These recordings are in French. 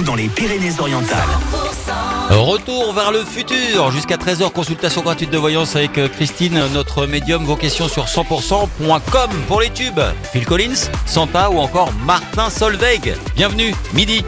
dans les Pyrénées-Orientales. Retour vers le futur. Jusqu'à 13h, consultation gratuite de voyance avec euh, Christine, notre médium. Vos questions sur 100%.com pour les tubes. Phil Collins, Santa ou encore Martin Solveig. Bienvenue, midi.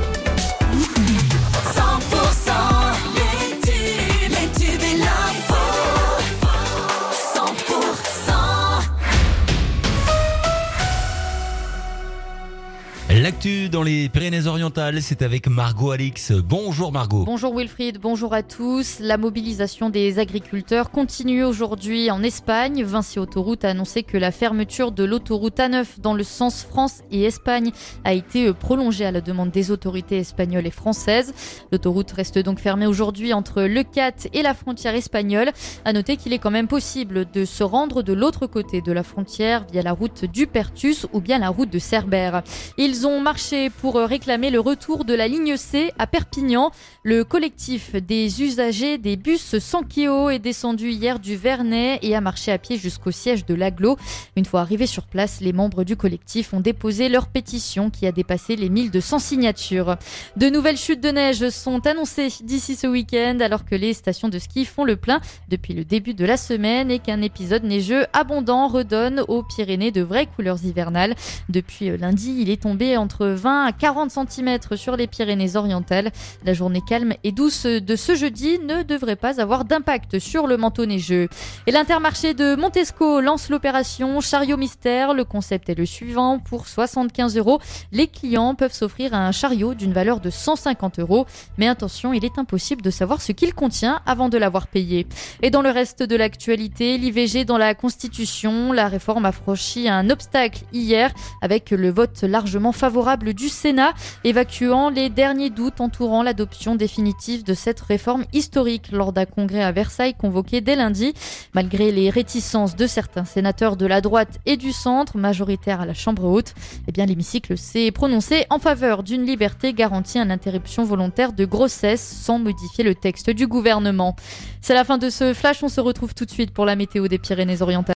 L'actu dans les Pyrénées-Orientales, c'est avec Margot Alix. Bonjour Margot. Bonjour Wilfried, bonjour à tous. La mobilisation des agriculteurs continue aujourd'hui en Espagne. Vinci Autoroute a annoncé que la fermeture de l'autoroute A9 dans le sens France et Espagne a été prolongée à la demande des autorités espagnoles et françaises. L'autoroute reste donc fermée aujourd'hui entre Le Cat et la frontière espagnole. À noter qu'il est quand même possible de se rendre de l'autre côté de la frontière via la route du Pertus ou bien la route de Cerbère. Ils ont marché pour réclamer le retour de la ligne C à Perpignan. Le collectif des usagers des bus Sankeo est descendu hier du Vernet et a marché à pied jusqu'au siège de l'aglo. Une fois arrivés sur place, les membres du collectif ont déposé leur pétition qui a dépassé les 1200 signatures. De nouvelles chutes de neige sont annoncées d'ici ce week-end alors que les stations de ski font le plein depuis le début de la semaine et qu'un épisode neigeux abondant redonne aux Pyrénées de vraies couleurs hivernales. Depuis lundi, il est tombé entre 20 à 40 cm sur les Pyrénées-Orientales. La journée calme et douce de ce jeudi ne devrait pas avoir d'impact sur le manteau neigeux. Et l'intermarché de Montesco lance l'opération Chariot Mystère. Le concept est le suivant. Pour 75 euros, les clients peuvent s'offrir un chariot d'une valeur de 150 euros. Mais attention, il est impossible de savoir ce qu'il contient avant de l'avoir payé. Et dans le reste de l'actualité, l'IVG dans la Constitution, la réforme a franchi un obstacle hier avec le vote largement favorable du Sénat, évacuant les derniers doutes entourant l'adoption définitive de cette réforme historique lors d'un congrès à Versailles convoqué dès lundi. Malgré les réticences de certains sénateurs de la droite et du centre, majoritaires à la Chambre haute, eh bien l'hémicycle s'est prononcé en faveur d'une liberté garantie à l'interruption volontaire de grossesse sans modifier le texte du gouvernement. C'est la fin de ce flash, on se retrouve tout de suite pour la météo des Pyrénées-Orientales.